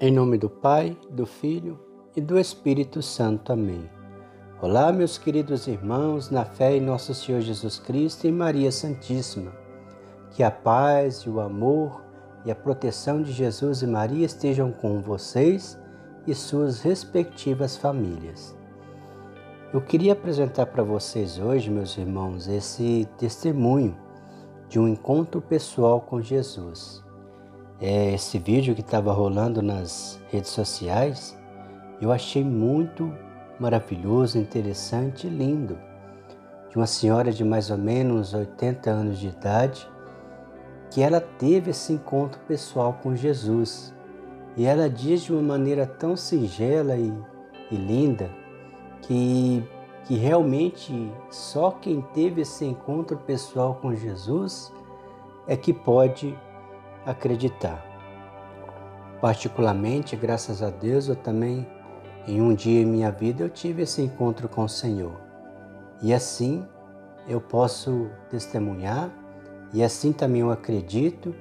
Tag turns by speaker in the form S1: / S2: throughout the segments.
S1: Em nome do Pai, do Filho e do Espírito Santo. Amém. Olá, meus queridos irmãos, na fé em nosso Senhor Jesus Cristo e Maria Santíssima. Que a paz e o amor e a proteção de Jesus e Maria estejam com vocês e suas respectivas famílias. Eu queria apresentar para vocês hoje, meus irmãos, esse testemunho de um encontro pessoal com Jesus. É esse vídeo que estava rolando nas redes sociais, eu achei muito maravilhoso, interessante e lindo. De uma senhora de mais ou menos 80 anos de idade, que ela teve esse encontro pessoal com Jesus. E ela diz de uma maneira tão singela e, e linda que, que realmente só quem teve esse encontro pessoal com Jesus é que pode acreditar. Particularmente, graças a Deus, eu também, em um dia em minha vida, eu tive esse encontro com o Senhor. E assim eu posso testemunhar, e assim também eu acredito,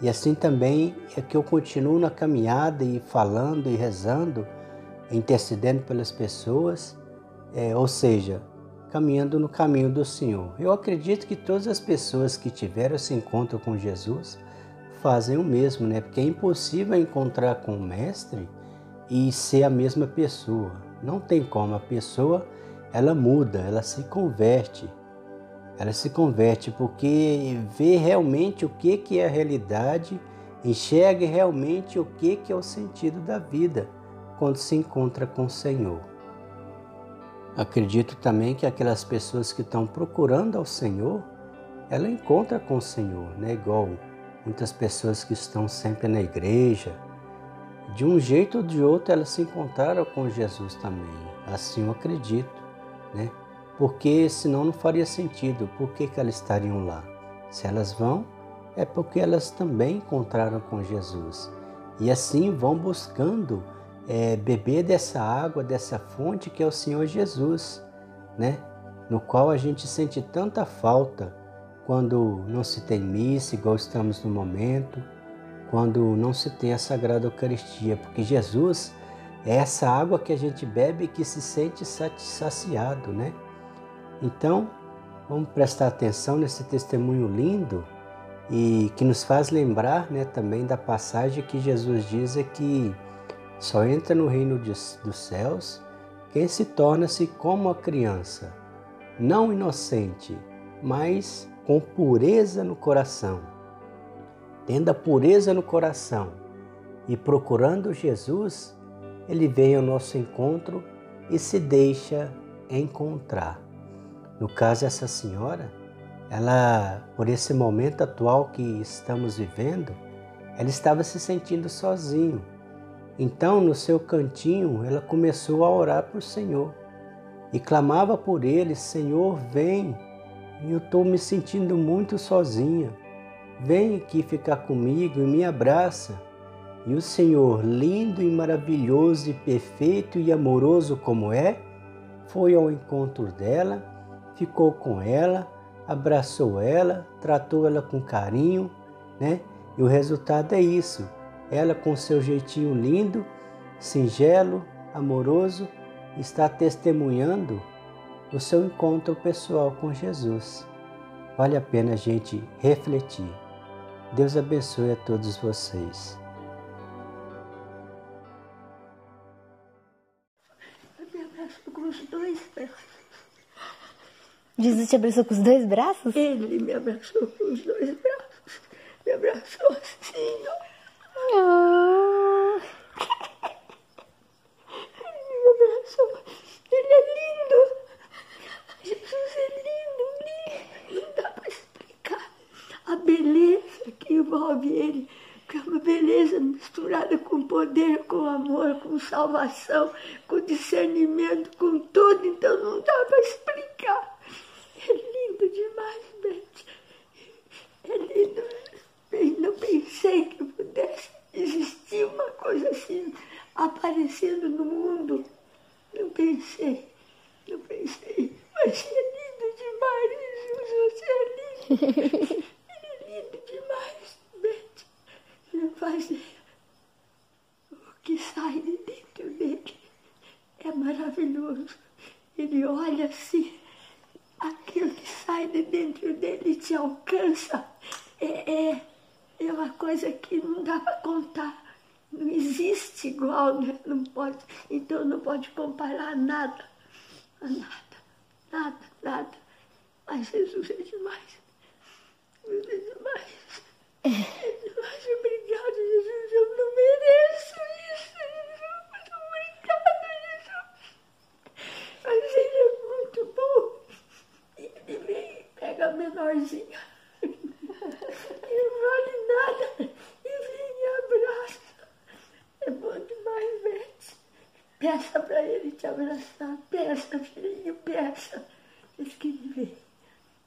S1: e assim também é que eu continuo na caminhada e falando e rezando, intercedendo pelas pessoas é, ou seja, caminhando no caminho do Senhor. Eu acredito que todas as pessoas que tiveram esse encontro com Jesus fazem o mesmo, né? Porque é impossível encontrar com o Mestre e ser a mesma pessoa. Não tem como. A pessoa, ela muda, ela se converte. Ela se converte porque vê realmente o que, que é a realidade, enxerga realmente o que, que é o sentido da vida quando se encontra com o Senhor. Acredito também que aquelas pessoas que estão procurando ao Senhor, ela encontra com o Senhor, né? Igual muitas pessoas que estão sempre na igreja, de um jeito ou de outro elas se encontraram com Jesus também. Assim eu acredito, né? Porque senão não faria sentido. Por que, que elas estariam lá? Se elas vão, é porque elas também encontraram com Jesus. E assim vão buscando é, beber dessa água, dessa fonte que é o Senhor Jesus, né? No qual a gente sente tanta falta quando não se tem missa, igual estamos no momento, quando não se tem a Sagrada Eucaristia, porque Jesus é essa água que a gente bebe e que se sente saciado, né? Então, vamos prestar atenção nesse testemunho lindo e que nos faz lembrar, né, também da passagem que Jesus diz é que só entra no reino dos céus quem se torna-se como a criança, não inocente, mas com pureza no coração. Tendo a pureza no coração e procurando Jesus, ele vem ao nosso encontro e se deixa encontrar. No caso, essa senhora, ela, por esse momento atual que estamos vivendo, ela estava se sentindo sozinho então, no seu cantinho, ela começou a orar para o Senhor e clamava por ele: Senhor, vem, eu estou me sentindo muito sozinha. Vem aqui ficar comigo e me abraça. E o Senhor, lindo e maravilhoso e perfeito e amoroso como é, foi ao encontro dela, ficou com ela, abraçou ela, tratou ela com carinho, né? E o resultado é isso ela, com seu jeitinho lindo, singelo, amoroso, está testemunhando o seu encontro pessoal com Jesus. Vale a pena a gente refletir. Deus abençoe a todos vocês.
S2: Me abraçou com os dois braços.
S3: Jesus te abraçou com os dois braços?
S2: Ele me abraçou com os dois braços. Me abraçou assim, ó.
S3: Oh.
S2: Ele é lindo. Jesus é lindo, lindo. Não dá para explicar a beleza que envolve ele. Que é uma beleza misturada com poder, com amor, com salvação, com discernimento, com tudo. Então não dá para explicar. É lindo demais, Beth. É lindo. Eu não pensei que pudesse existir uma coisa assim aparecendo no mundo. Não pensei, não pensei. Mas é lindo demais, você é lindo. É lindo demais, Beth. Não faz o que sai de dentro dele é maravilhoso. Ele olha assim, aquilo que sai de dentro dele te alcança. É, é, é uma coisa que não dá para contar. Não existe igual, né? Não pode, então não pode comparar nada. Nada, nada, nada. Mas Jesus é demais. Jesus é demais. É demais. Obrigado, Jesus. Eu não mereço isso, Jesus. Muito obrigado, Jesus. Mas ele é muito bom. E ele vem, pega a menorzinha. E não vale nada. E vem e abraça. É bom demais, Bete. Peça para ele te abraçar. Peça, filhinho, peça. Diz que ele vem.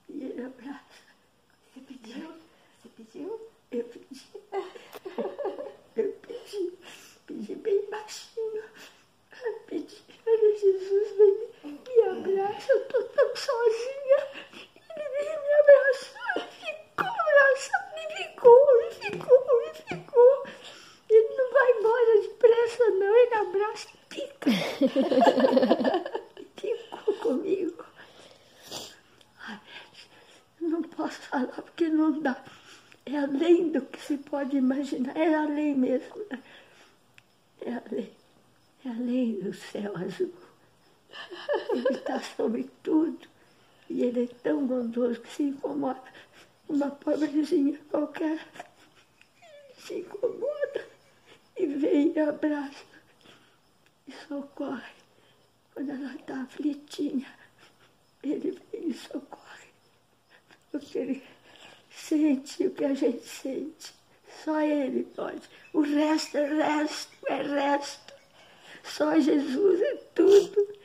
S2: E ele abraça. Você pediu? Você pediu? Eu pedi. Eu pedi. Pedi bem baixinho. Eu pedi para Jesus vem me abraça. Eu tô tão sozinha. Ele veio me abraçar. Ficou abraçado. E ficou, e ficou, e ficou. Ele não vai embora depressa, não. Ele abraça e fica. Ficou comigo. Ai, não posso falar porque não dá. É além do que se pode imaginar. É além mesmo. né? É além. É além do céu azul. Ele está sobre tudo. E ele é tão bondoso que se incomoda. Uma pobrezinha qualquer. Se incomoda e vem e abraça. Socorre. Quando ela está aflitinha, ele vem e socorre. Porque ele sente o que a gente sente. Só ele pode. O resto é resto, é resto. Só Jesus é tudo.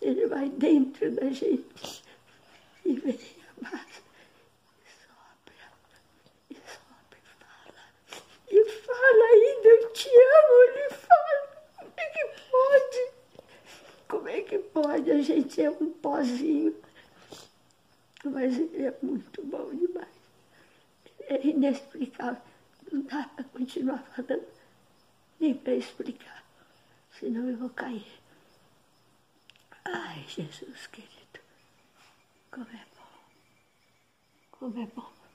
S2: Ele vai dentro da gente e vem e abraça. E sopra, e sopra e fala. E fala ainda, eu te amo, ele fala. Como é que pode? Como é que pode? A gente é um pozinho. Mas ele é muito bom demais. É inexplicável. Não dá para continuar falando, nem para explicar. Senão eu vou cair. Ai, Jesus querido, como é bom. Como é bom